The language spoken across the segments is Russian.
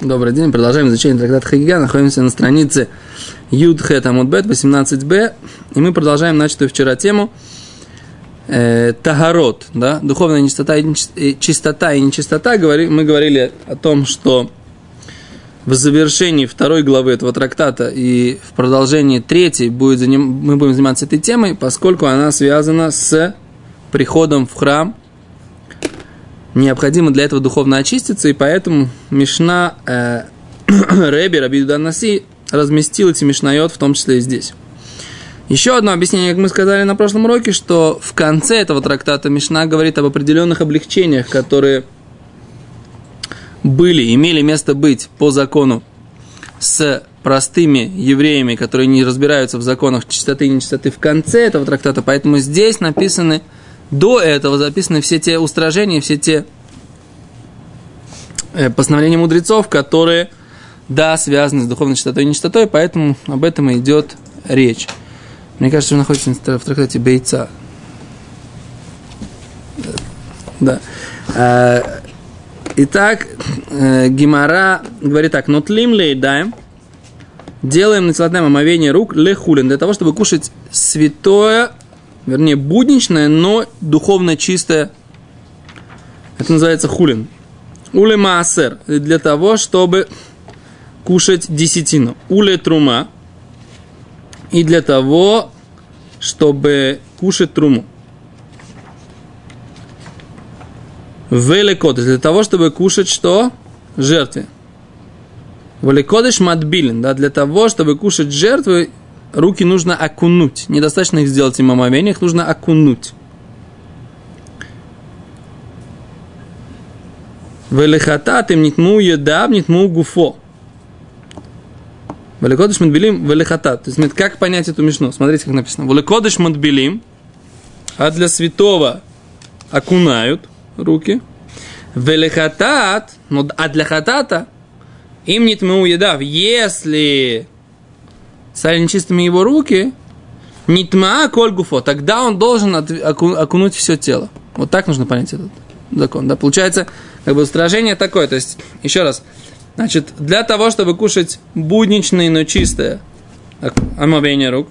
Добрый день, продолжаем изучение трактата Хагига. Находимся на странице Юд Хет Амудбет 18b. И мы продолжаем начатую вчера тему э, Тагарот, да, духовная нечистота и, чистота и нечистота. Говори, мы говорили о том, что в завершении второй главы этого трактата и в продолжении третьей будет заним, мы будем заниматься этой темой, поскольку она связана с приходом в храм – необходимо для этого духовно очиститься, и поэтому Мишна э, Реби Рабиду Наси разместил эти Мишнайот, в том числе и здесь. Еще одно объяснение, как мы сказали на прошлом уроке, что в конце этого трактата Мишна говорит об определенных облегчениях, которые были, имели место быть по закону с простыми евреями, которые не разбираются в законах чистоты и нечистоты в конце этого трактата. Поэтому здесь написаны до этого записаны все те устражения, все те э, постановления мудрецов, которые, да, связаны с духовной чистотой и нечистотой, поэтому об этом и идет речь. Мне кажется, что находится в трактате Бейца. Да. Э, итак, э, Гимара говорит так, «Нотлим лейдаем» делаем на омовение рук лехулин, для того, чтобы кушать святое вернее, будничное, но духовно чистое. Это называется хулин. Уле маасер, для того, чтобы кушать десятину. Уле трума, и для того, чтобы кушать труму. Великодыш, для того, чтобы кушать что? Жертвы. Великодыш матбилин, да, для того, чтобы кушать жертвы, руки нужно окунуть. Недостаточно их сделать им омовение, их нужно окунуть. Велихатат им нитму едаб, нитму гуфо. Великодыш мадбилим велихатат. То есть, как понять эту мишну? Смотрите, как написано. Великодыш мадбилим, а для святого окунают руки. Велихатат, а для хатата им нитму едав. Если стали нечистыми его руки, нитма коль гуфо, тогда он должен окунуть все тело. Вот так нужно понять этот закон. Да? Получается, как бы устражение такое. То есть, еще раз, значит, для того, чтобы кушать будничное, но чистое омовение рук,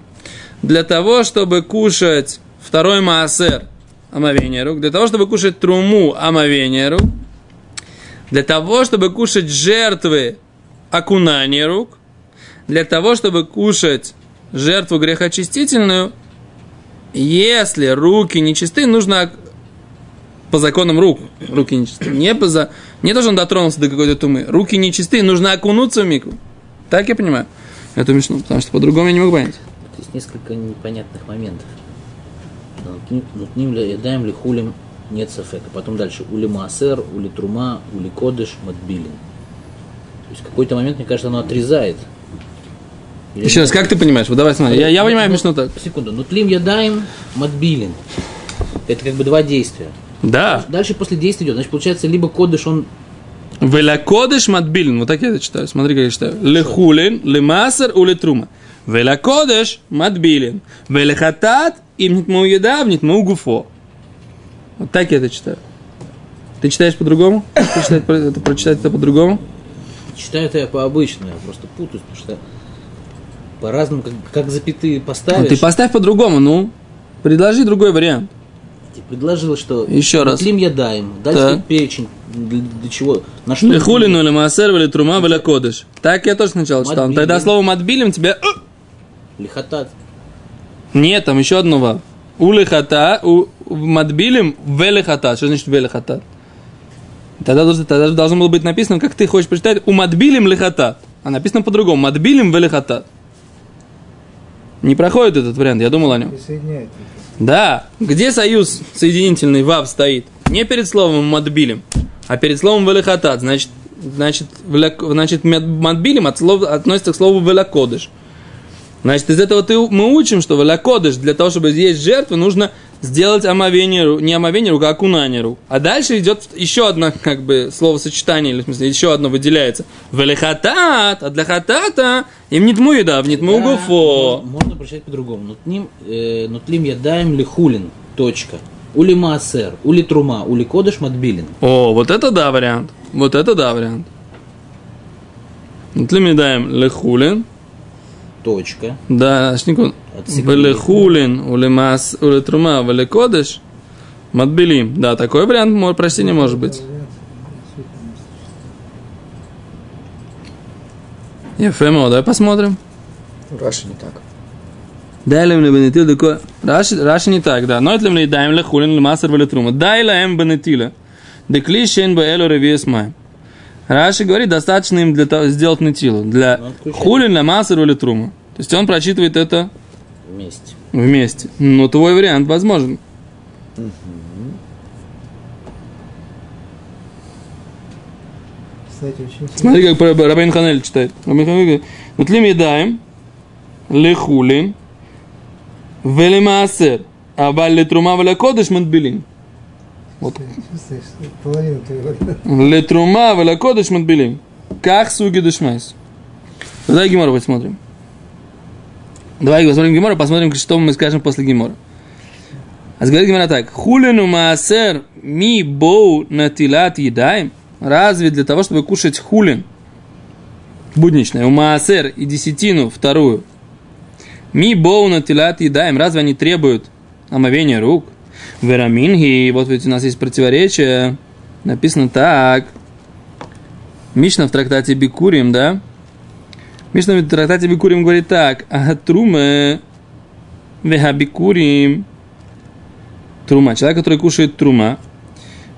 для того, чтобы кушать второй маасер, омовение рук, для того, чтобы кушать труму, омовение рук, для того, чтобы кушать жертвы, окунание рук – для того, чтобы кушать жертву грехочистительную, если руки нечисты, нужно по законам рук, руки нечисты. Не, по за, не должен дотронуться до какой-то тумы. Руки нечисты, нужно окунуться в мику. Так я понимаю. Это мешну, потому что по-другому я не могу понять. Есть несколько непонятных моментов. Нутним ли едаем ли хулим нет сафека. Потом дальше ули маасер, ули трума, ули кодыш, матбилин. То есть в какой-то момент, мне кажется, оно отрезает еще раз, как ты понимаешь? Вот давай смотри. Я, я понимаю ну, Мишну так. Секунду. Нутлим ядаем матбилин. Это как бы два действия. Да. Дальше после действия идет. Значит, получается, либо кодыш он Веля кодыш матбилин. Вот так я это читаю. Смотри, как я читаю. Лехулин, лемасар, улетрума. Веля кодыш матбилин. Веля хатат, им нитму еда, нитму гуфо. Вот так я это читаю. Ты читаешь по-другому? Прочитать, это, прочитать это по-другому? Читаю это я по-обычному, я просто путаюсь, потому что по-разному, как, как запятые поставишь. Ну, ты поставь по-другому, ну. Предложи другой вариант. Ты предложил, что еще раз. Клим я даем. Дальше да. перечень для, для чего? На что? Лихулину или маасер, или трума, или кодыш. Так я тоже сначала читал. Тогда слово матбилем тебе... Лихатат. Нет, там еще одно вав. У лихата, у матбилем велихата. Что значит велихата? Тогда, тогда должно было быть написано, как ты хочешь прочитать, у матбилем лихата. А написано по-другому. Матбилем велихата. Не проходит этот вариант, я думал о нем. Да, где союз соединительный вав стоит? Не перед словом мадбилем, а перед словом велихатат. Значит, значит, значит мадбилем от слов, относится к слову велакодыш. Значит, из этого ты, мы учим, что велакодыш для того, чтобы есть жертву, нужно сделать омовение, не омовение рук, а окунание рук. А дальше идет еще одно, как бы, словосочетание, или в смысле, еще одно выделяется. Велихатат, а для хатата им не тму еда, в не тму гуфо. Можно прочитать по-другому. Нутлим, э, нутлим ядаем лихулин, точка. Ули маасер, ули трума, ули кодыш матбилин. О, вот это да вариант. Вот это да вариант. Тлемедаем лехулин. Точка. Да, шникун. Велехулин, улемас, улетрума, велекодыш. Матбелим. Да, такой вариант мо- прочтения может быть. Ефемо, давай посмотрим. Раши не так. Дай лем бенетил такой. Раши, Раши не так, да. Но это лем даем лехулин, лемасер, велетрума. Дай лем бенетила. Декли шен баэлу ревиес маем. Раши говорит, достаточно им для того, сделать нетилу. Для хулин, лемасер, велетрума. То есть он прочитывает это Вместе. вместе. Но твой вариант возможен. Кстати, очень. Смотри, как Раб- Рабейн Ханель читает. Рабейн Ханель говорит, вот ли медаем, лехулин, велимаасер, а балли трума валя кодыш матбилин. Вот. Летрума валя кодыш матбилин. Как суги душмайс. Давай Гимора посмотрим. Давай посмотрим Гимора, посмотрим, что мы скажем после Гимора. А говорит Гимора так. Хулину маасер ми боу натилат едаем. Разве для того, чтобы кушать хулин, будничное, у маасер и десятину вторую, ми боу натилат едаем, разве они требуют омовения рук? Вераминги, вот ведь у нас есть противоречие, написано так. Мишна в трактате Бикурим, да? Мишна в трактате Бикурим говорит так. Агатруме вехабикурим. Трума. Человек, который кушает трума.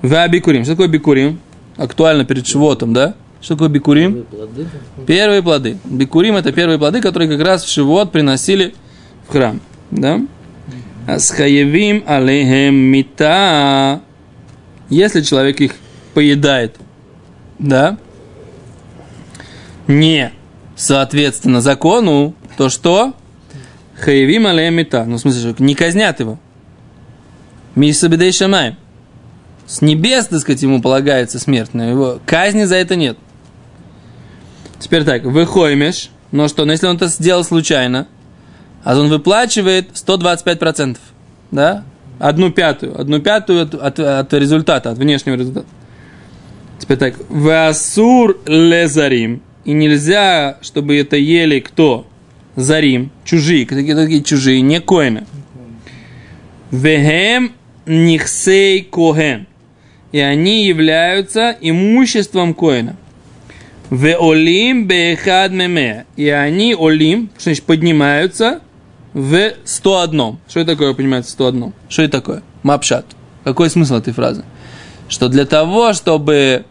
Веабикурим. Что такое бикурим? Актуально перед Шивотом, да? Что такое бикурим? Первые плоды. Первые плоды. Бикурим это первые плоды, которые как раз в Шивот приносили в храм. Да? Асхаевим алейхем мита. Если человек их поедает, да, не соответственно закону, то что? Хаевим алейхем мита. Ну, в смысле, не казнят его. Мисабидей шамай. С небес, так сказать, ему полагается смерть, но его казни за это нет. Теперь так, выхоймешь, но что, ну если он это сделал случайно, а он выплачивает 125%, да? Одну пятую, одну пятую от, от- от результата, от внешнего результата. Теперь так, васур лезарим, и нельзя, чтобы это ели кто? Зарим, чужие, какие такие чужие, не коины. Вехем нихсей коген, и они являются имуществом коина. Веолим бехад меме. И они олим, что значит поднимаются в 101. Что это такое поднимается в 101? Что это такое? Мапшат. Какой смысл этой фразы? Что для того, чтобы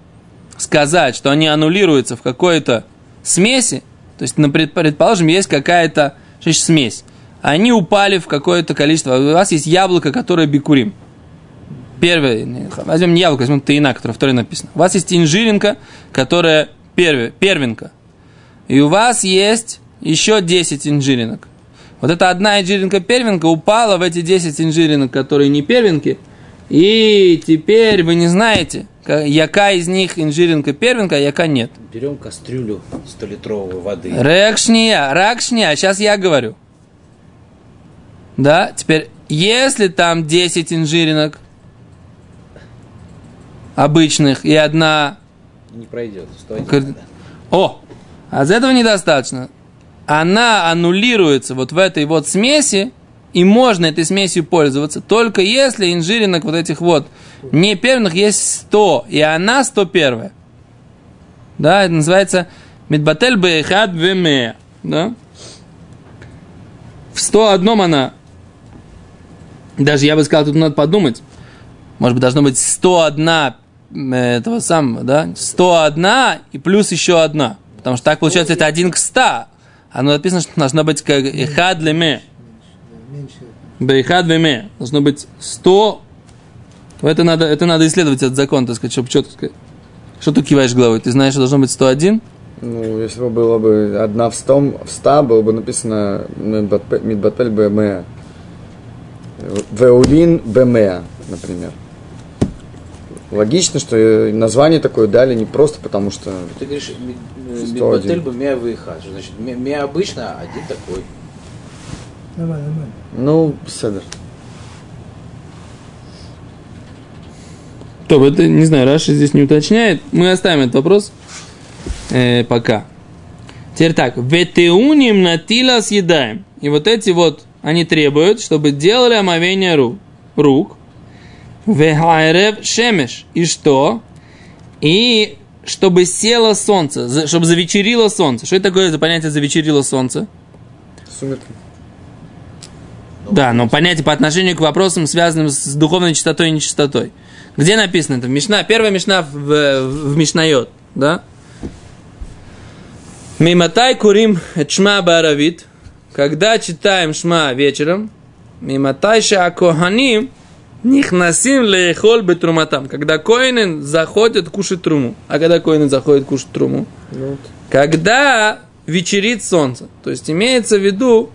сказать, что они аннулируются в какой-то смеси, то есть, пред- предположим, есть какая-то смесь, они упали в какое-то количество. У вас есть яблоко, которое бикурим. Первое, возьмем не яблоко, возьмем тайна, которое второе написано. У вас есть инжиринка, которая первая, первенка. И у вас есть еще 10 инжиринок. Вот эта одна инжиринка первенка упала в эти 10 инжиринок, которые не первенки. И теперь вы не знаете, яка из них инжиринка первенка, а яка нет. Берем кастрюлю 100-литровой воды. Рекшния, ракшния, сейчас я говорю. Да, теперь, если там 10 инжиринок обычных и одна... Не пройдет. 101 Кар- надо. О, а из этого недостаточно. Она аннулируется вот в этой вот смеси, и можно этой смесью пользоваться, только если инжиринок вот этих вот не первых есть 100, и она 101. Да, это называется Мидбатель Бейхад Веме. Да? В 101 она, даже я бы сказал, тут надо подумать, может быть, должно быть 101 э, этого самого, да? 101 и плюс еще одна. Потому что так получается это один к 100. Оно написано, что должно быть как эхад леме. Бейхад веме. Должно быть 100. Это надо, это надо исследовать этот закон, так сказать, чтобы четко сказать. Что ты киваешь головой? Ты знаешь, что должно быть 101? Ну, если бы было бы одна в 100, в 100 было бы написано Мидбатель БМ. Веулин БМ, например. Логично, что название такое дали не просто потому, что... Ты говоришь, ми- э, 101. Мидбатель бы мя выехать. Что значит? Мя- обычно, а один такой. Нормально, нормально. Ну, седер. То, это, не знаю, Раши здесь не уточняет. Мы оставим этот вопрос э, пока. Теперь так. Ветеуним натила съедаем. И вот эти вот, они требуют, чтобы делали омовение ру- рук. Вехайрев шемеш. И что? И чтобы село солнце, чтобы завечерило солнце. Что это такое за понятие завечерило солнце? Сумерки. Да, но понятие по отношению к вопросам, связанным с духовной чистотой и нечистотой. Где написано это? Мишна, первая Мишна в, в, Мишнайот, да? Миматай курим шма баравит, когда читаем шма вечером, миматай ша коханим нихнасим лехол бетруматам, когда коины заходят кушать труму. А когда коины заходят кушать труму? Ну. Когда вечерит солнце. То есть имеется в виду,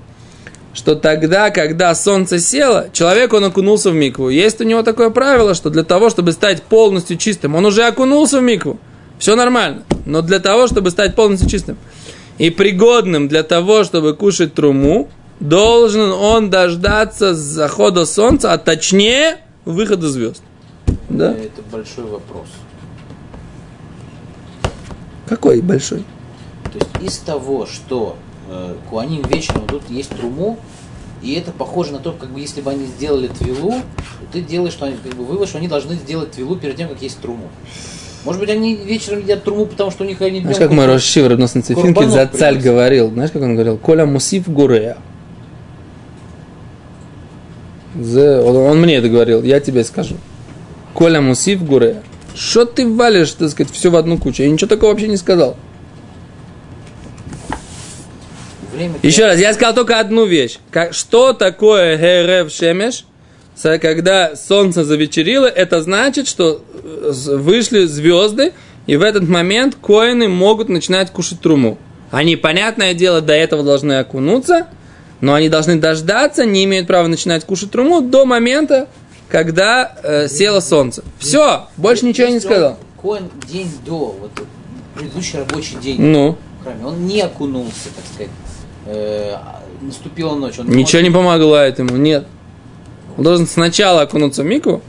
что тогда, когда солнце село, человек, он окунулся в микву. Есть у него такое правило, что для того, чтобы стать полностью чистым, он уже окунулся в микву. Все нормально. Но для того, чтобы стать полностью чистым и пригодным для того, чтобы кушать труму, должен он дождаться захода солнца, а точнее выхода звезд. Да? Это большой вопрос. Какой большой? То есть из того, что э, Куаним вечером тут есть труму, и это похоже на то, как бы если бы они сделали твилу, ты делаешь, что они, как бы вывод, что они должны сделать твилу перед тем, как есть труму. Может быть, они вечером едят труму, потому что у них они Знаешь, как мой Цифинки Курбанов за царь говорил? Знаешь, как он говорил? Коля мусив гурея. Зе- Он, он мне это говорил, я тебе скажу. Коля мусив гурея. Что ты валишь, так сказать, все в одну кучу? Я ничего такого вообще не сказал. Время Еще раз, я сказал только одну вещь. Как- что такое герев шемеш? Когда солнце завечерило, это значит, что э, вышли звезды, и в этот момент коины могут начинать кушать труму. Они, понятное дело, до этого должны окунуться, но они должны дождаться, не имеют права начинать кушать труму до момента, когда э, село солнце. Все, больше ничего я не сказал. Коэн день до, вот предыдущий рабочий день Ну, храме, он не окунулся, так сказать. Э, наступила ночь. Он Ничего не помогало этому, нет. Он должен сначала окунуться в мику,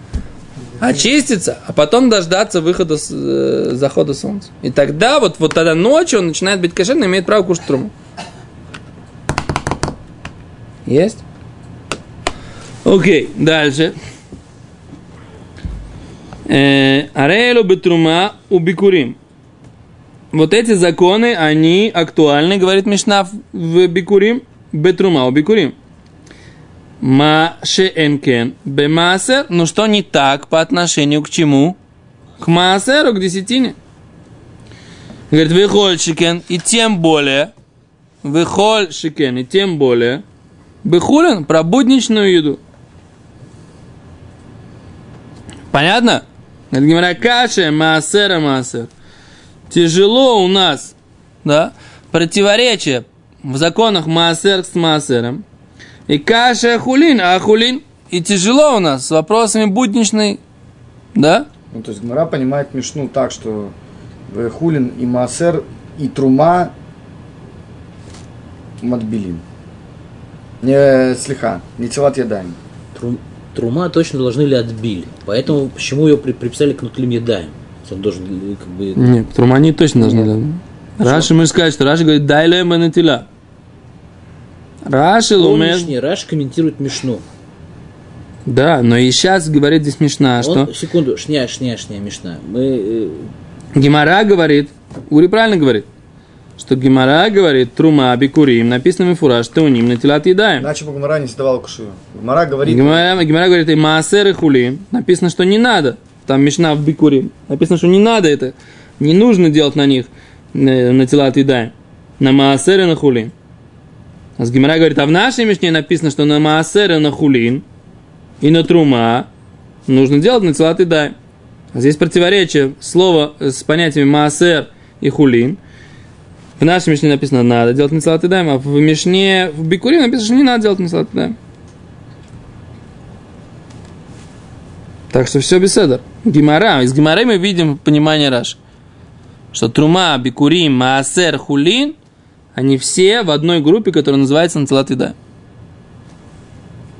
очиститься, а потом дождаться выхода, с- э, захода солнца. И тогда, вот, вот тогда ночью он начинает быть кошерным и имеет право кушать труму. Есть? Окей, дальше. Э, Арейлу бетрума убикурим. Вот эти законы, они актуальны, говорит Мишна в- Бикурим, Бетрума, у Бикурим. Ма шеэнкен бемасер, ну что не так по отношению к чему? К маасеру, к десятине. Говорит, выхольщикен, и тем более, выхольщикен, и тем более, бехулин, про будничную еду. Понятно? Говорит, Гимара, каша, маасера, маасер тяжело у нас, да, противоречие в законах Маасер с Маасером. И каша хулин, а хулин. И тяжело у нас с вопросами будничной, да? Ну, то есть Гмара понимает Мишну так, что Хулин и Маасер и Трума Матбилин. Не слегка, не телат ядаем. Тру- Трума точно должны ли отбили. Поэтому почему ее при- приписали к нутлим едаем? Он должен э, как бы... Нет, трумани точно должны. Раши, мы же сказать, что Раши говорит, дай ле манатила. Раши лумер. Помнишь, Раш комментирует Мишну. Да, но и сейчас говорит здесь Мишна, что Он, секунду, шня, шня, шня, Мишна. Мы, э, Гимара говорит, Ури правильно говорит, что Гимара говорит, трума бикурим, написано мифураж, что у ним на телат едаем. Иначе бы Гмара не задавал кушию. Гмара говорит, Гимара, Гимара говорит, и маасер и хулим, написано, что не надо. Там Мишна в бикурим. Написано, что не надо это. Не нужно делать на них э, на телат едаем. На маасер и на хулим. А с Гимара говорит, а в нашей Мишне написано, что на маасер и на хулин и на трума нужно делать на телат едаем. А здесь противоречие слова с понятиями маасер и хулин. В нашей Мишне написано, надо делать на телат едаем, а в Мишне, в бикуре написано, что не надо делать на телат Так что все беседа. Гимара. Из Гимары мы видим понимание Раш. Что Трума, Бикурим, Маасер, Хулин, они все в одной группе, которая называется Нацелат Еда.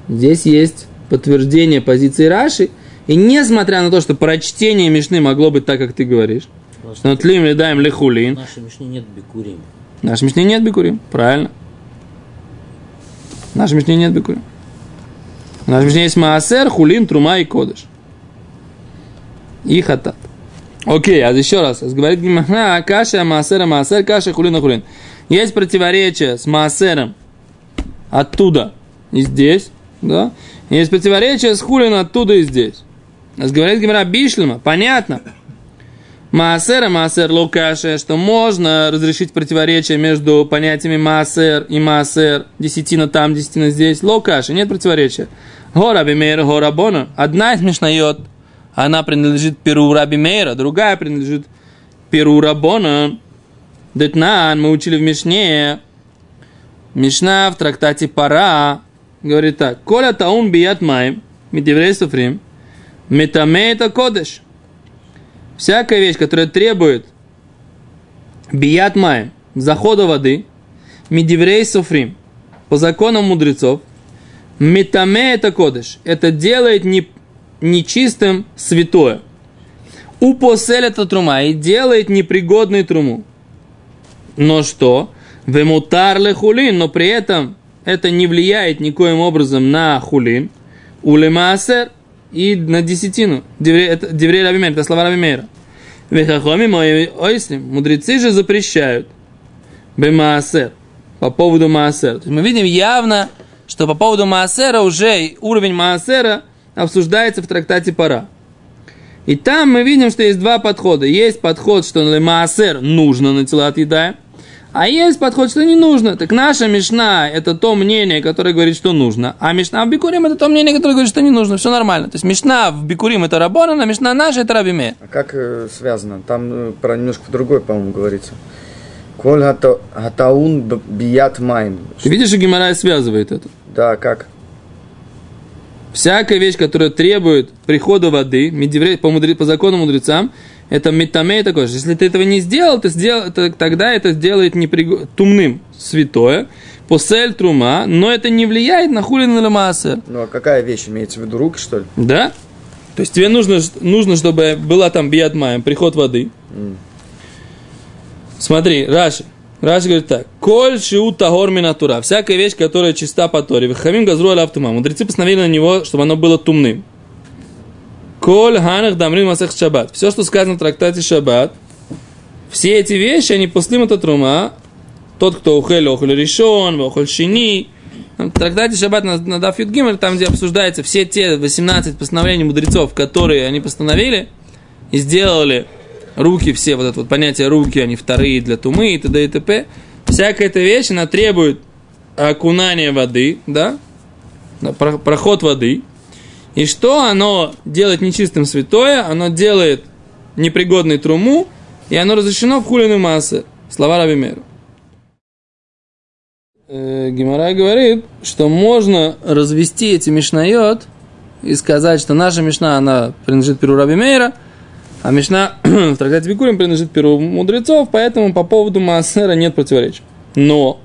Здесь есть подтверждение позиции Раши. И несмотря на то, что прочтение Мишны могло быть так, как ты говоришь, что Тлим Ледаем в Лехулин, нашей Мишне нет бикурим. В нашей Мишне нет бикурим. Правильно. В нашей Мишне нет бикурим. В нашей Мишне есть маасер, хулин, трума и кодыш. И хатат. Окей, а еще раз. Говорит Гимахна, каша, маасера, маасер, каша, хулин, хулин. Есть противоречие с маасером оттуда и здесь, да? Есть противоречие с хулин оттуда и здесь. Говорит Гимара Бишлема, понятно. Маасер и Маасер Лукаше, что можно разрешить противоречие между понятиями Маасер и Маасер, десятина там, десятина здесь. Лукаше, нет противоречия. Гора Бимейра, Гора Бона. Одна из Мишнайот, она принадлежит Перу Раби Мейра, другая принадлежит Перу Рабона. Детнан, мы учили в Мишне. Мишна в трактате Пара говорит так. Коля таун бият майм, медеврей суфрим, метаме это кодыш. Всякая вещь, которая требует бият майм, захода воды, медеврей суфрим, по законам мудрецов, метаме это кодыш. Это делает не, нечистым святое. Упосель это трума и делает непригодной труму. Но что? Вемутар хулин, но при этом это не влияет никоим образом на хулин. Улемаасер и на десятину. Деврей Рабимейр, это слова Рабимейра. Вехахоми мои ойслим. Мудрецы же запрещают. Бемаасер. По поводу Маасера. Мы видим явно, что по поводу Маасера уже уровень Маасера обсуждается в трактате Пара. И там мы видим, что есть два подхода. Есть подход, что Маасер нужно на тела отъедаем. А есть подход, что не нужно. Так наша Мишна – это то мнение, которое говорит, что нужно. А Мишна в Бикурим – это то мнение, которое говорит, что не нужно. Все нормально. То есть Мишна в Бикурим – это Рабона, а Мишна наша – это Рабиме. А как э, связано? Там э, про немножко другой, по-моему, говорится. Коль гата- гатаун бият майм. Ты видишь, что Гимарай связывает это? Да, как? Всякая вещь, которая требует прихода воды, по, мудре- по закону мудрецам, это метаме такое же. Если ты этого не сделал, то сделал, то тогда это сделает неприго... тумным святое, посель трума, но это не влияет на хулин или маасер. Ну, а какая вещь? Имеется в виду руки, что ли? Да? То есть тебе нужно, нужно чтобы была там бият маем, приход воды. Смотри, Раши. Раши говорит так. Коль шиу тагор минатура. Всякая вещь, которая чиста по Торе. Вихамим газру аля автума. Мудрецы постановили на него, чтобы оно было тумным. Коль ханах дамрин масах шаббат. Все, что сказано в трактате шаббат, все эти вещи, они послим это трума. Тот, кто ухель, охоль решен, охоль шини. В трактате шаббат на, на Даф Юдгимер, там, где обсуждаются все те 18 постановлений мудрецов, которые они постановили и сделали руки все, вот это вот понятие руки, они вторые для тумы и т.д. и т.п. Всякая эта вещь, она требует окунания воды, да, про- проход воды. И что оно делает нечистым святое? Оно делает непригодной труму, и оно разрешено в хулину массы. Слова Раби Меру. Э, Гимара говорит, что можно развести эти мишнайот и сказать, что наша мишна, она принадлежит Перу Раби Мейра, а мишна в трактате Бикурим принадлежит Перу мудрецов, поэтому по поводу Маасера нет противоречия. Но,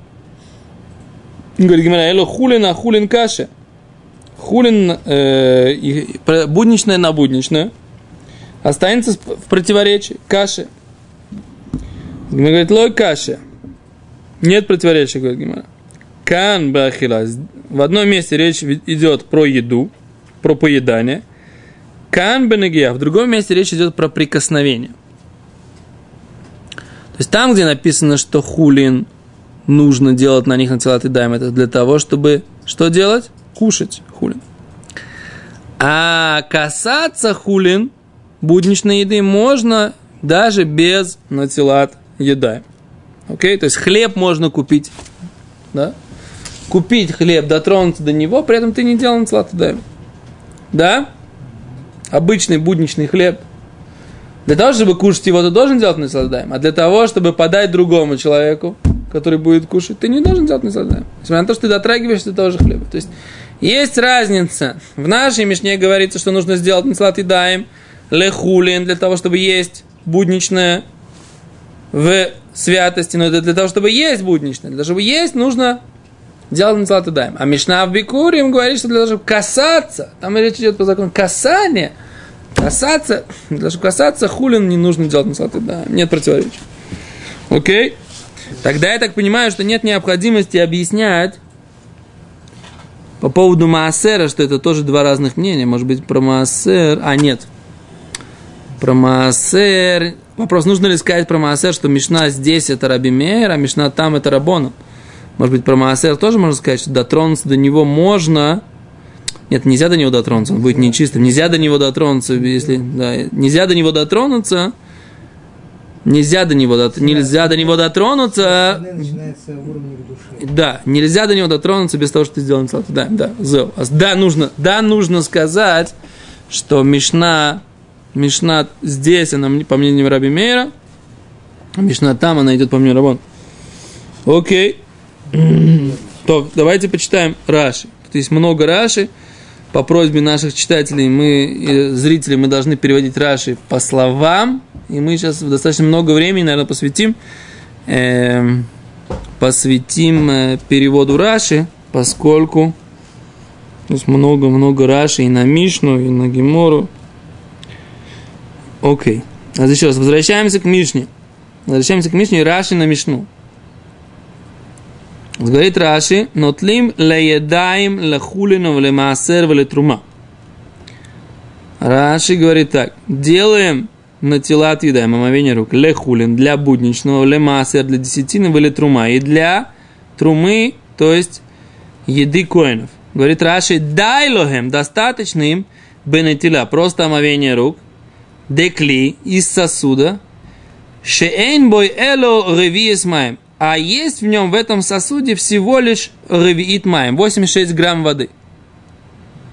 говорит Гимара, эло хулин, а хулин каше. Хулин э, будничное на будничное останется в противоречии. Каше. Гимара говорит, лой каше. Нет противоречия, говорит Гимара. Кан бахила. В одном месте речь идет про еду, про поедание. Кан бенегия. В другом месте речь идет про прикосновение. То есть там, где написано, что хулин нужно делать на них на тела даем, это для того, чтобы что делать? Кушать хулин. А касаться хулин будничной еды можно даже без натилат едаем. Окей? То есть хлеб можно купить. Да? Купить хлеб, дотронуться до него, при этом ты не делал натилат едаем. Да? Обычный будничный хлеб. Для того, чтобы кушать его, ты должен делать насладаем. А для того, чтобы подать другому человеку, который будет кушать, ты не должен делать насладаем. Несмотря на то, что ты дотрагиваешься до того же хлеба. То есть, есть разница. В нашей Мишне говорится, что нужно сделать наслад лехулин для того, чтобы есть будничное в святости, но это для того, чтобы есть будничное. Для того, чтобы есть, нужно делать наслад. А Мишна в Бикурим говорит, что для того, чтобы касаться, там речь идет по закону касания, касаться, чтобы касаться, хулин не нужно делать и даем. Нет противоречия. Окей? Тогда я так понимаю, что нет необходимости объяснять по поводу Маасера, что это тоже два разных мнения. Может быть, про Маасер... А, нет. Про Маасер... Вопрос, нужно ли сказать про Маасер, что Мишна здесь это Раби Мейер, а Мишна там это Рабона? Может быть, про Маасер тоже можно сказать, что дотронуться до него можно... Нет, нельзя до него дотронуться, он будет нечистым. Нельзя до него дотронуться, если... Да, нельзя до него дотронуться, Нельзя до него, дот- нельзя до него дотронуться. Да, нельзя до него дотронуться без того, что ты сделал митцвот. Да, да, зел. А Да, нужно, да, нужно сказать, что Мишна, Мишна здесь, она по мнению Раби Мейра, Мишна там, она идет по мнению Рабон. Окей. То, давайте почитаем Раши. Тут есть много Раши. По просьбе наших читателей, мы, зрителей, мы должны переводить Раши по словам. И мы сейчас достаточно много времени, наверное, посвятим, эм, посвятим э, переводу Раши, поскольку есть много-много Раши и на Мишну, и на Гемору. Окей. А еще раз, возвращаемся к Мишне. Возвращаемся к Мишне и Раши на Мишну. Говорит Раши, нотлим леедаим лехулину лемаасер трума. Раши говорит так, делаем на тела отъедаем омовение рук лехулин для будничного, лемаасер для десятины, или трума и для трумы, то есть еды коинов. Говорит Раши, дай лохем, достаточно им бенетила, просто омовение рук, декли из сосуда, шеэйн бой эло ревиес маем, а есть в нем в этом сосуде всего лишь ревиит маем, 86 грамм воды.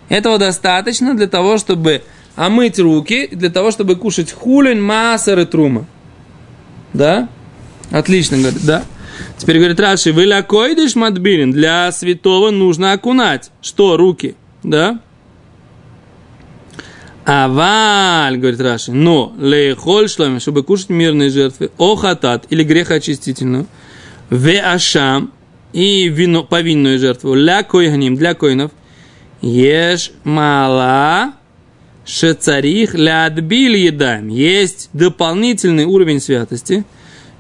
Этого достаточно для того, чтобы омыть руки, для того, чтобы кушать хулин, массер и трума. Да? Отлично, говорит, да? Теперь говорит Раши, вы лакойдиш матбирин, для святого нужно окунать. Что, руки? Да? Аваль, говорит Раши, но лейхоль шломи, чтобы кушать мирные жертвы, охатат или грехоочистительную, ве ашам и вино, повинную жертву, ля койганим, для коинов, ешь мала шецарих ля отбиль едаем. Есть дополнительный уровень святости,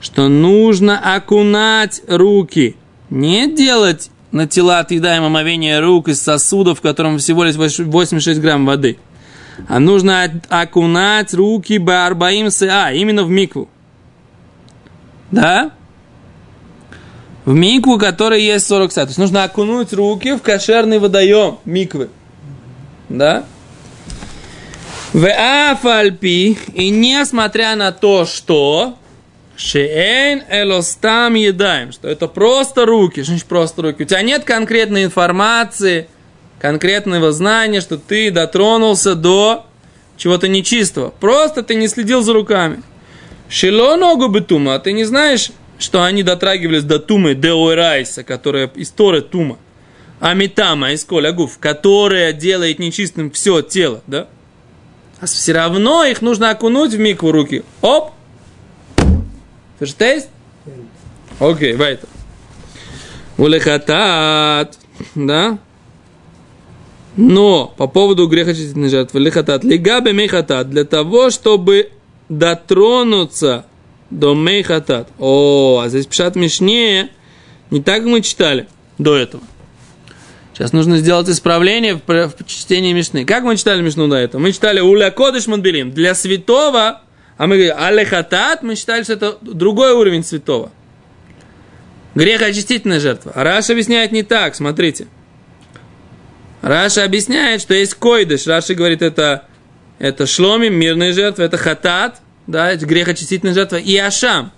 что нужно окунать руки, не делать на тела отъедаем омовение рук из сосудов, в котором всего лишь 86 грамм воды – нужно окунать руки барбаим а именно в микву. Да? В микву, которая есть 40 са. То есть нужно окунуть руки в кошерный водоем миквы. Да? В афальпи, и несмотря на то, что Шеэн элостам едаем, что это просто руки, что значит просто руки. У тебя нет конкретной информации, конкретного знания, что ты дотронулся до чего-то нечистого. Просто ты не следил за руками. Шило ногу бы тума, а ты не знаешь, что они дотрагивались до тумы деойрайса, которая из Торы тума. Амитама из коля гуф, которая делает нечистым все тело, да? А все равно их нужно окунуть в микву руки. Оп! Verstehst? Окей, weiter. Улехатат, да? Но по поводу грехочистительной жертвы, лихатат, лигабе мейхатат, для того, чтобы дотронуться до мейхатат. О, а здесь пишат Мишне, не так мы читали до этого. Сейчас нужно сделать исправление в, в чтении Мишны. Как мы читали Мишну до этого? Мы читали Уля Кодыш Манбелим. Для святого, а мы говорим Алехатат, мы считали, что это другой уровень святого. Грех очистительная жертва. А Раш объясняет не так, смотрите. Раша объясняет, что есть койдыш. Раша говорит, это, это шломи, мирная жертва, это хатат, да, это грехочистительная жертва, и ашам.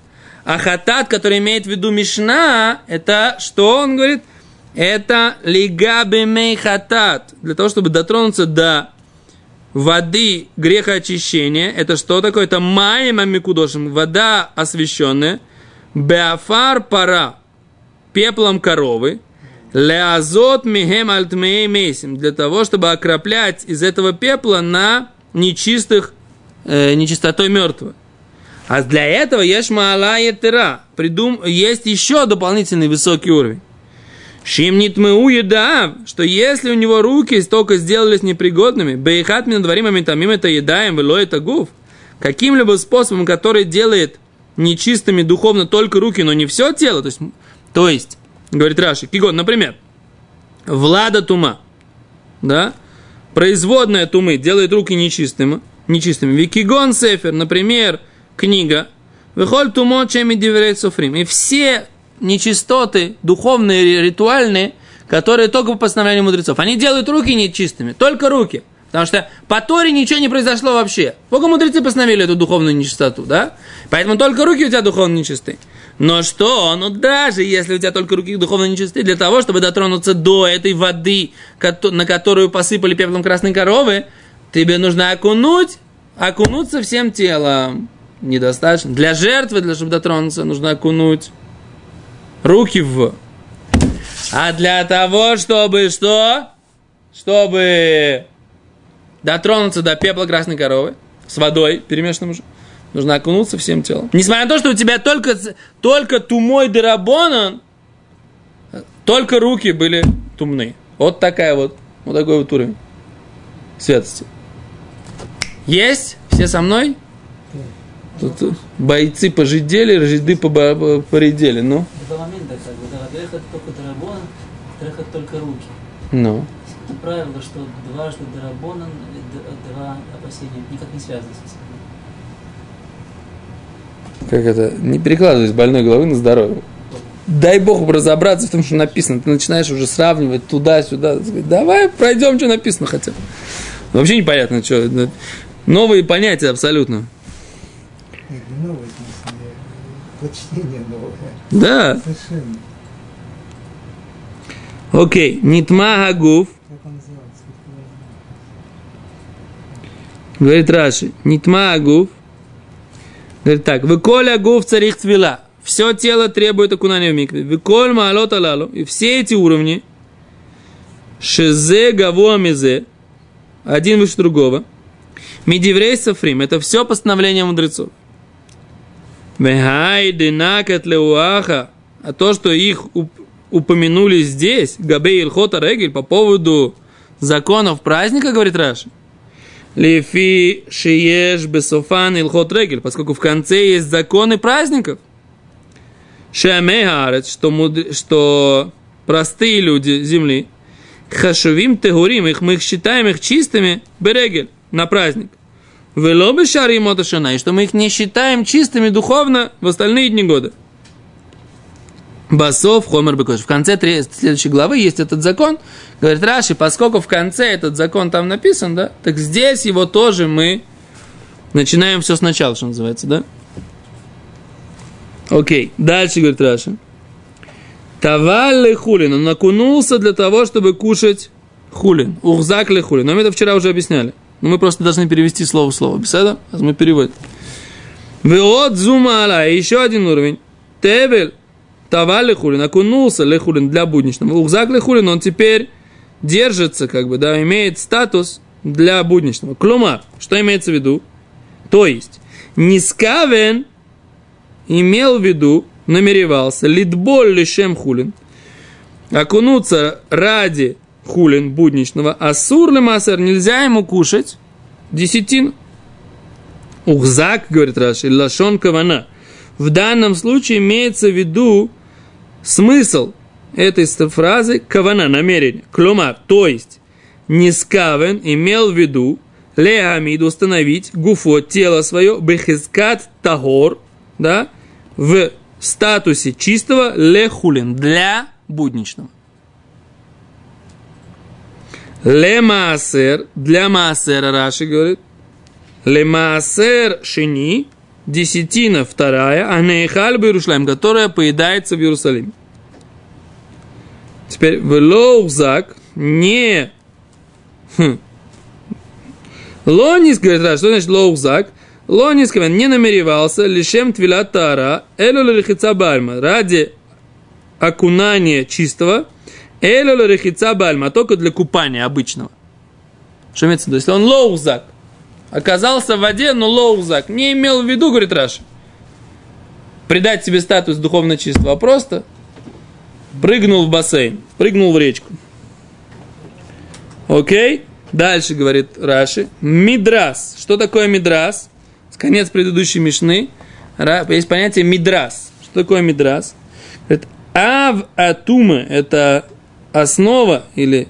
А хатат, который имеет в виду Мишна, это что он говорит? Это лигабемей хатат. Для того, чтобы дотронуться до воды грехоочищения, это что такое? Это майем амикудошим, вода освященная, беафар пара, пеплом коровы, Леазот михем альтмей мейсим. Для того, чтобы окроплять из этого пепла на нечистых, э, нечистотой мертвых. А для этого есть мала етера. Придум... Есть еще дополнительный высокий уровень. Шим нитмеу еда, что если у него руки только сделались непригодными, бейхат мин дворим амитамим это едаем, вело это гуф, каким-либо способом, который делает нечистыми духовно только руки, но не все тело. То есть, то есть говорит Раши, Кигон, например, Влада Тума, да, производная Тумы делает руки нечистыми, нечистыми. Викигон Сефер, например, книга, Выхоль Тумо Чеми Диверейт Софрим. И все нечистоты, духовные, ритуальные, которые только по постановлению мудрецов, они делают руки нечистыми, только руки – Потому что по Торе ничего не произошло вообще. Только мудрецы постановили эту духовную нечистоту, да? Поэтому только руки у тебя духовно нечисты. Но что? Ну даже если у тебя только руки духовно нечисты, для того, чтобы дотронуться до этой воды, на которую посыпали пеплом красной коровы, тебе нужно окунуть, окунуться всем телом. Недостаточно. Для жертвы, для чтобы дотронуться, нужно окунуть руки в. А для того, чтобы что? Чтобы дотронуться до пепла красной коровы с водой перемешанным уже. Нужно окунуться всем телом. Несмотря на то, что у тебя только, только тумой дырабонан, только руки были тумны. Вот такая вот, вот такой вот уровень святости. Есть? Все со мной? Тут бойцы пожидели, рожды поредели, ну. Два момента, как бы, да, это только дарабон, это только руки. Ну. Это правило, что дважды дарабонан два опасения никак не связаны с этим. Как это? Не перекладывай с больной головы на здоровье. Дай Богу разобраться в том, что написано. Ты начинаешь уже сравнивать туда-сюда. Давай пройдем, что написано хотя бы. Вообще непонятно, что. Новые понятия абсолютно. Новые, прочтение новое. Да. Совершенно. Окей. Нитма называется? Говорит Раши, нитма агув. Говорит так, выколь агув царих цвела. Все тело требует окунания в микве. Выколь маалот алалу. И все эти уровни, шезе гавуа мезе, один выше другого, мидиврей сафрим, это все постановление мудрецов. Вехай динакат леуаха, а то, что их упомянули здесь, габей илхота регель, по поводу законов праздника, говорит Раши, Лифи шиеш бесофан илхот регель, поскольку в конце есть законы праздников. Шамехарец, что, муд... что простые люди земли, хашувим тегурим, их мы их считаем их чистыми, берегель, на праздник. Велобы шарим и что мы их не считаем чистыми духовно в остальные дни года. Басов Хомер Бекош. В конце следующей главы есть этот закон. Говорит Раши, поскольку в конце этот закон там написан, да, так здесь его тоже мы начинаем все сначала, что называется, да? Окей, дальше говорит Раши. Таваль хулин, он окунулся для того, чтобы кушать хулин. Ухзак ли хулин. Но мы это вчера уже объясняли. Но мы просто должны перевести слово в слово. Беседа? А мы переводим. Веот зума. Еще один уровень. Тевель Тава лехулин, окунулся лехулин для будничного. Ухзак лехулин, он теперь держится, как бы, да, имеет статус для будничного. Клума, что имеется в виду? То есть, Нискавен имел в виду, намеревался, литболь лишем хулин, окунуться ради хулин будничного, а сур масер нельзя ему кушать десятин. Ухзак, говорит Раши, лашон кавана. В данном случае имеется в виду Смысл этой фразы – кавана, намерение. Кломар, то есть, Нискавен имел в виду Леамид установить гуфо, тело свое, бехискат тагор, да, в статусе чистого лехулин, для будничного. Лемаасер, для маасера Раши говорит, лемаасер шини, десятина вторая, а нейхаль Иерушалим, которая поедается в Иерусалиме. Теперь в лоузак не... Хм. Лонис, говорит Раш, что значит лоузак? Лонис, не намеревался, лишем твила тара, элю лихица бальма, ради окунания чистого, элю лихица бальма, только для купания обычного. Что имеется в виду? Если он лоузак, оказался в воде, но лоузак. Не имел в виду, говорит Раша, придать себе статус духовно чистого, а просто прыгнул в бассейн, прыгнул в речку. Окей? Дальше говорит Раши. Мидрас. Что такое мидрас? Конец предыдущей мишны. есть понятие мидрас. Что такое мидрас? Говорит, ав атумы – это основа или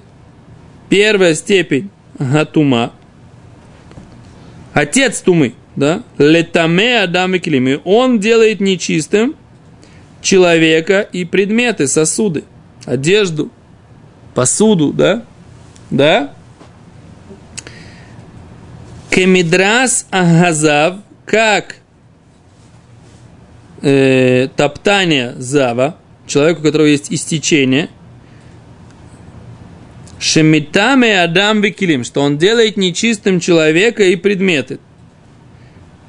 первая степень гатума. Отец тумы, да? Летаме адам и клими. Он делает нечистым человека и предметы, сосуды, одежду, посуду, да? Да? Кемидрас агазав, как э, топтание зава, человеку, у которого есть истечение, шемитаме адам викилим, что он делает нечистым человека и предметы.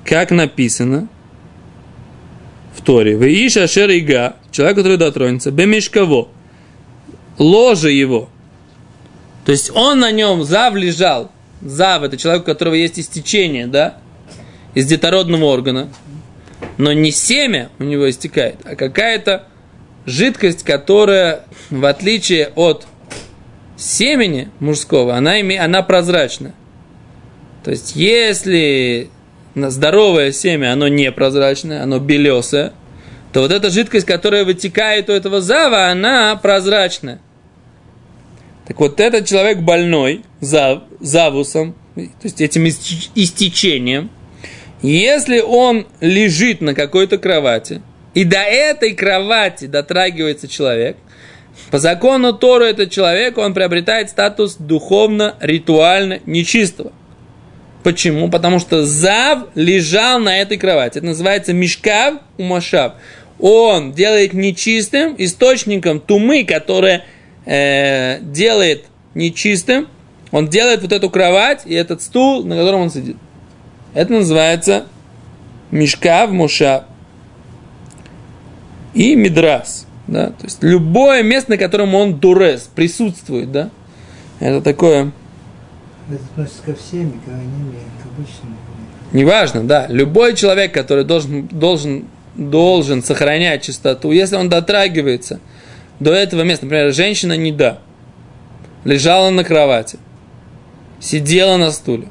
Как написано в Торе. Ваиша шерига, человек, который дотронется, бемешково, ложе его. То есть он на нем зав лежал. Зав – это человек, у которого есть истечение, да, из детородного органа. Но не семя у него истекает, а какая-то жидкость, которая, в отличие от семени мужского, она, име, она прозрачна. То есть, если здоровое семя, оно непрозрачное, оно белесое, то вот эта жидкость, которая вытекает у этого зава, она прозрачная. Так вот, этот человек больной, зав, завусом, то есть этим истечением, если он лежит на какой-то кровати, и до этой кровати дотрагивается человек, по закону Тору этот человек, он приобретает статус духовно-ритуально нечистого. Почему? Потому что Зав лежал на этой кровати. Это называется Мишкав Умашав. Он делает нечистым источником тумы, которая э, делает нечистым. Он делает вот эту кровать и этот стул, на котором он сидит. Это называется Мишкав Мушав. И Мидрас. Да? То есть любое место, на котором он дурес, присутствует, да? Это такое... Это относится ко всем, к анемии, к обычному. Неважно, да. Любой человек, который должен, должен, должен сохранять чистоту, если он дотрагивается до этого места, например, женщина не да, лежала на кровати, сидела на стуле,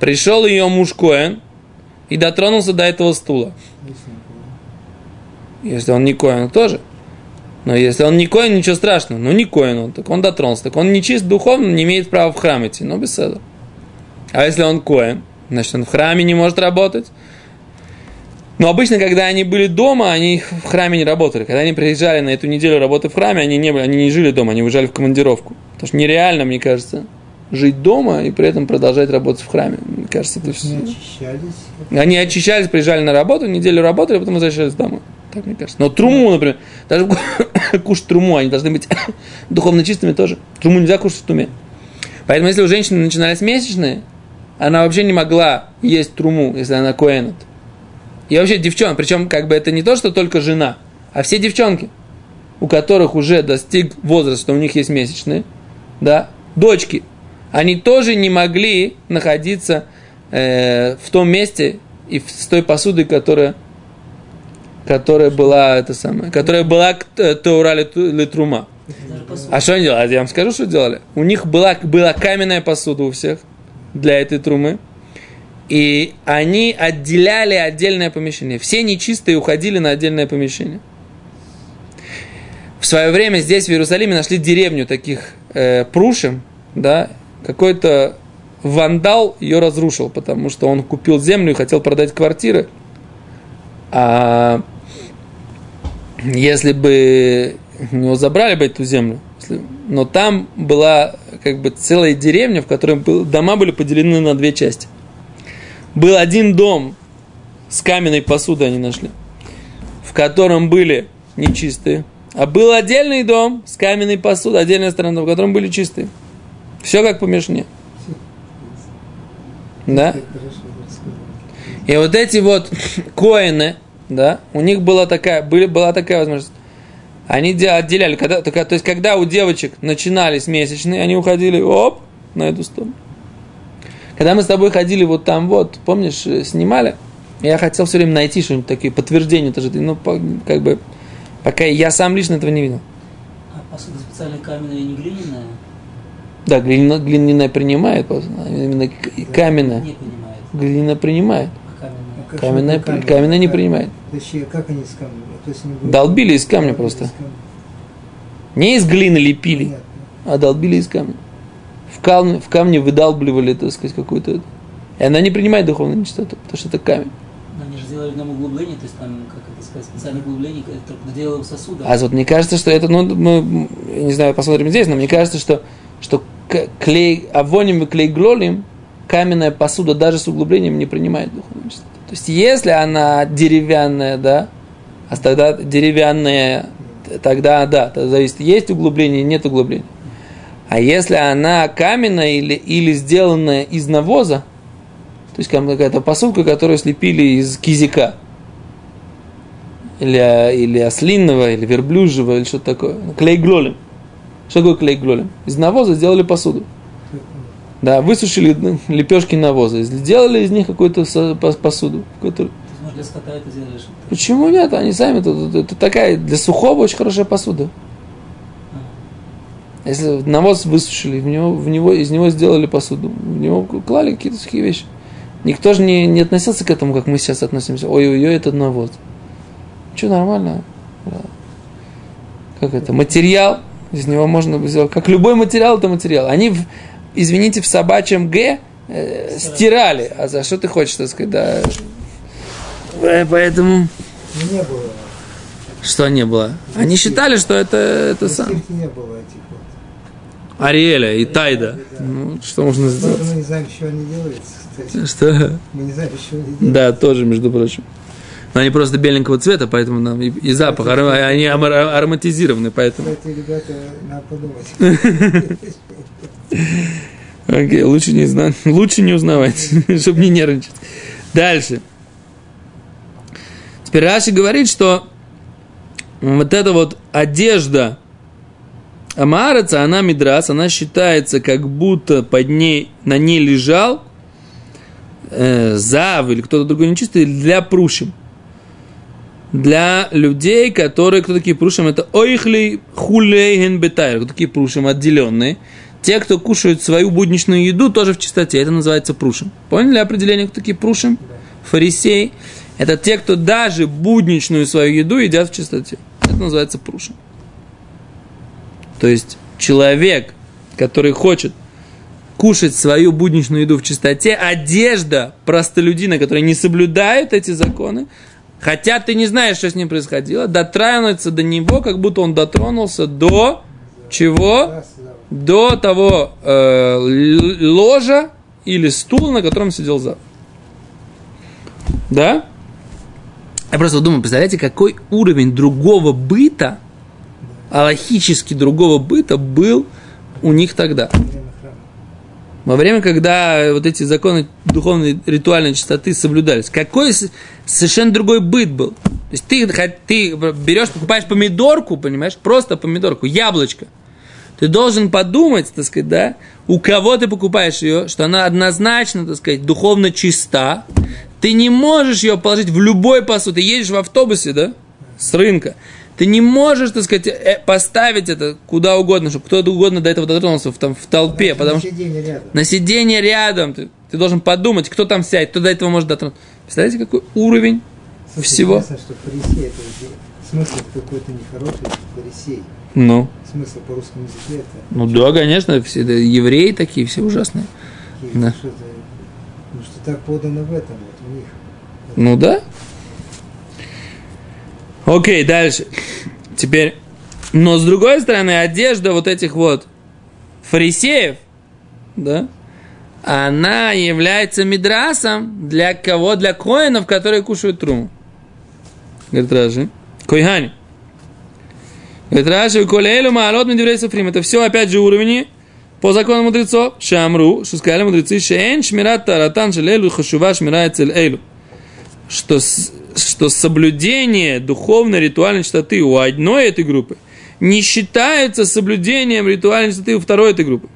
пришел ее муж Коэн и дотронулся до этого стула. Если он не Коэн, тоже. Но если он не коин, ничего страшного. Ну, не коин он, так он дотронулся. Так он не чист духовно, не имеет права в храм идти. Ну, без этого. А если он коин, значит, он в храме не может работать. Но обычно, когда они были дома, они в храме не работали. Когда они приезжали на эту неделю работы в храме, они не, были, они не жили дома, они уезжали в командировку. Потому что нереально, мне кажется, жить дома и при этом продолжать работать в храме. Мне кажется, это все... Не очищались. Они очищались, приезжали на работу, неделю работали, а потом возвращались домой. Так мне кажется. Но труму, например, даже кушать труму, они должны быть духовно чистыми тоже. Труму нельзя кушать в туме. Поэтому, если у женщины начинались месячные, она вообще не могла есть труму, если она коэнет. И вообще девчонка, причем как бы это не то, что только жена, а все девчонки, у которых уже достиг возраст, что у них есть месячные, да, дочки, они тоже не могли находиться э, в том месте и с той посудой, которая, которая была это самое, которая была Таура Литрума. А что они делали? Я вам скажу, что делали. У них была, была каменная посуда у всех для этой трумы. И они отделяли отдельное помещение. Все нечистые уходили на отдельное помещение. В свое время здесь, в Иерусалиме, нашли деревню таких э, прушем, да, какой-то вандал ее разрушил, потому что он купил землю и хотел продать квартиры. А если бы у него забрали бы эту землю, но там была как бы целая деревня, в которой был- дома были поделены на две части. Был один дом с каменной посудой они нашли, в котором были нечистые, а был отдельный дом с каменной посудой, отдельная сторона, в котором были чистые. Все как по мишне. Да? И вот эти вот коины, да, у них была такая, были, была такая возможность. Они де- отделяли, когда, только- то есть когда у девочек начинались месячные, они уходили, оп, на эту сторону. Когда мы с тобой ходили вот там вот, помнишь, э, снимали, я хотел все время найти что-нибудь такие подтверждения, тоже, ну, как бы, пока я сам лично этого не видел. А посуда специально каменная, не глиняная? Да, глина, глиняная принимает, именно каменная. Не понимает. Глина принимает. Каменная? камень? каменная не принимает. Точнее, как они с камнем? То есть они будут- Долбили из камня просто. из камня. Не из глины лепили, Понятно. а долбили из камня. В камне, в камне выдалбливали, так сказать, какую-то... И она не принимает духовную нечистоту, потому что это камень. Но они же сделали в нем углубление, то есть там, как это сказать, специальное углубление, это только доделал сосуда. А вот мне кажется, что это, ну, мы, я не знаю, посмотрим здесь, но мне кажется, что, что клей, авоним и клей глолим, каменная посуда даже с углублением не принимает духовную чистоту. То есть, если она деревянная, да, а тогда деревянная, тогда да, тогда зависит, есть углубление, нет углубления. А если она каменная или, или сделанная из навоза, то есть какая-то посудка, которую слепили из кизика, или, или ослинного, или верблюжьего, или что-то такое. Клей глолем. Что такое клей глолем? Из навоза сделали посуду. Да, высушили лепешки навоза, сделали из них какую-то посуду. которую- То есть, может, для скота это делаешь. Почему нет? Они сами, это, это- это такая для сухого очень хорошая посуда. Если навоз высушили, в него, в него, из него сделали посуду, в него клали какие-то сухие вещи. Никто же не, не относился к этому, как мы сейчас относимся. Ой-ой-ой, это навоз. Что, нормально? Да. Как это? Материал, из него можно сделать. Как любой материал, это материал. Они, в, извините, в собачьем Г э, стирали. А за что ты хочешь, так сказать, да? Э, Поэтому... Не было. Что не было? Они считали, что это, это сам. Не было этих вот. Ариэля и Тайда. Ну, что можно сделать? мы не знаем, что они делают, кстати. Что? Мы не знаем, что они делают. Да, тоже, между прочим. Но они просто беленького цвета, поэтому нам и, и запах, аро- они ароматизированы, поэтому. Кстати, ребята, надо подумать. Окей, лучше не знать, лучше не узнавать, чтобы не нервничать. Дальше. Теперь Раши говорит, что вот эта вот одежда Амараца, она мидрас, она считается, как будто под ней, на ней лежал э, зав или кто-то другой нечистый для прушим. Для людей, которые, кто такие прушим, это ойхли хулейген бетайр, кто такие прушим, отделенные. Те, кто кушают свою будничную еду, тоже в чистоте. Это называется прушим. Поняли определение, кто такие прушим? Фарисей. Это те, кто даже будничную свою еду едят в чистоте. Это называется прушим. То есть человек, который хочет кушать свою будничную еду в чистоте, одежда простолюдина, который не соблюдает эти законы, хотя ты не знаешь, что с ним происходило, дотронуться до него, как будто он дотронулся до чего? До того э, ложа или стула, на котором сидел зав. Да? Я просто думаю, представляете, какой уровень другого быта, аллахически другого быта был у них тогда. Во время, когда вот эти законы духовной ритуальной чистоты соблюдались. Какой совершенно другой быт был. То есть ты, ты берешь, покупаешь помидорку, понимаешь, просто помидорку, яблочко. Ты должен подумать, так сказать, да, у кого ты покупаешь ее, что она однозначно, так сказать, духовно чиста. Ты не можешь ее положить в любой посуд. Ты едешь в автобусе, да, с рынка. Ты не можешь, так сказать, э, поставить это куда угодно, чтобы кто-то угодно до этого дотронулся в, там, в толпе, потому что Сиденье рядом. на сиденье рядом. Ты, ты должен подумать, кто там сядет, кто до этого может дотронуться. Представляете, какой уровень Слушай, всего? Интересно, что фарисей, это смысл какой-то нехороший, фарисей. Ну, Смысл по русскому языке это ну да, конечно, все да, евреи такие, все ужасные. какие- Да. что-то, ну, что так подано в этом вот у них. Ну да. Окей, дальше. Теперь, но с другой стороны, одежда вот этих вот фарисеев, да, она является мидрасом для кого? Для коинов, которые кушают труму. Говорит Раши. Койхани. Говорит Раши, колейлу маалот медиврей софрим. Это все, опять же, уровни по закону мудрецов. Шамру, что сказали мудрецы, шеэн шмират таратан шелейлу хашува шмира эцель эйлу что, что соблюдение духовной ритуальной чистоты у одной этой группы не считается соблюдением ритуальной чистоты у второй этой группы.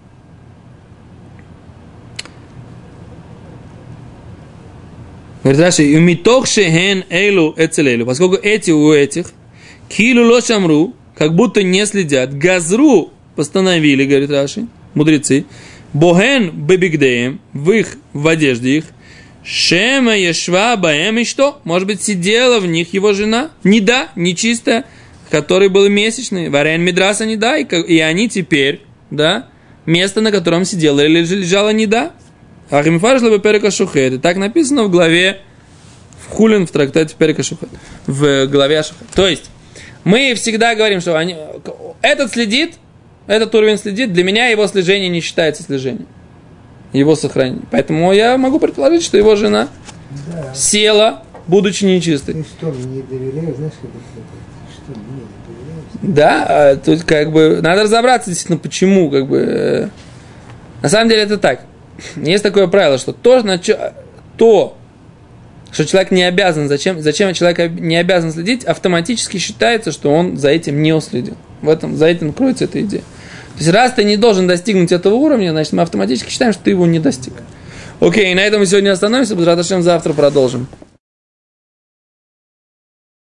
Говорит Раши, «И митох шехен эйлу эцелейлу», поскольку эти у этих, килу ло шамру, как будто не следят, газру постановили, говорит Раши, мудрецы, бохен бебигдеем, в их, в одежде их, Шема Ешва Баэм и что? Может быть, сидела в них его жена? Не да, нечистая, который был месячный. Варен Мидраса не да, и, и они теперь, да, место, на котором сидела или леж- лежала не да. Ахимфаршла бы Перека Шухет. И так написано в главе в Хулин в трактате Перека Шухет. В главе Шухет. То есть, мы всегда говорим, что они, этот следит, этот уровень следит, для меня его слежение не считается слежением. Его сохранение. Поэтому я могу предположить, что его жена Да. села, будучи нечистой. Ты что, мне не доверяешь? Знаешь, как это? Что, мне не доверяешь? Да, а тут как бы надо разобраться действительно, почему, как бы. э, На самом деле это так. Есть такое правило, что то, на чё- то что человек не обязан, зачем, зачем человек не обязан следить, автоматически считается, что он за этим не уследил. В этом, за этим кроется эта идея. То есть, раз ты не должен достигнуть этого уровня, значит, мы автоматически считаем, что ты его не достиг. Окей, на этом мы сегодня остановимся. Будь завтра продолжим.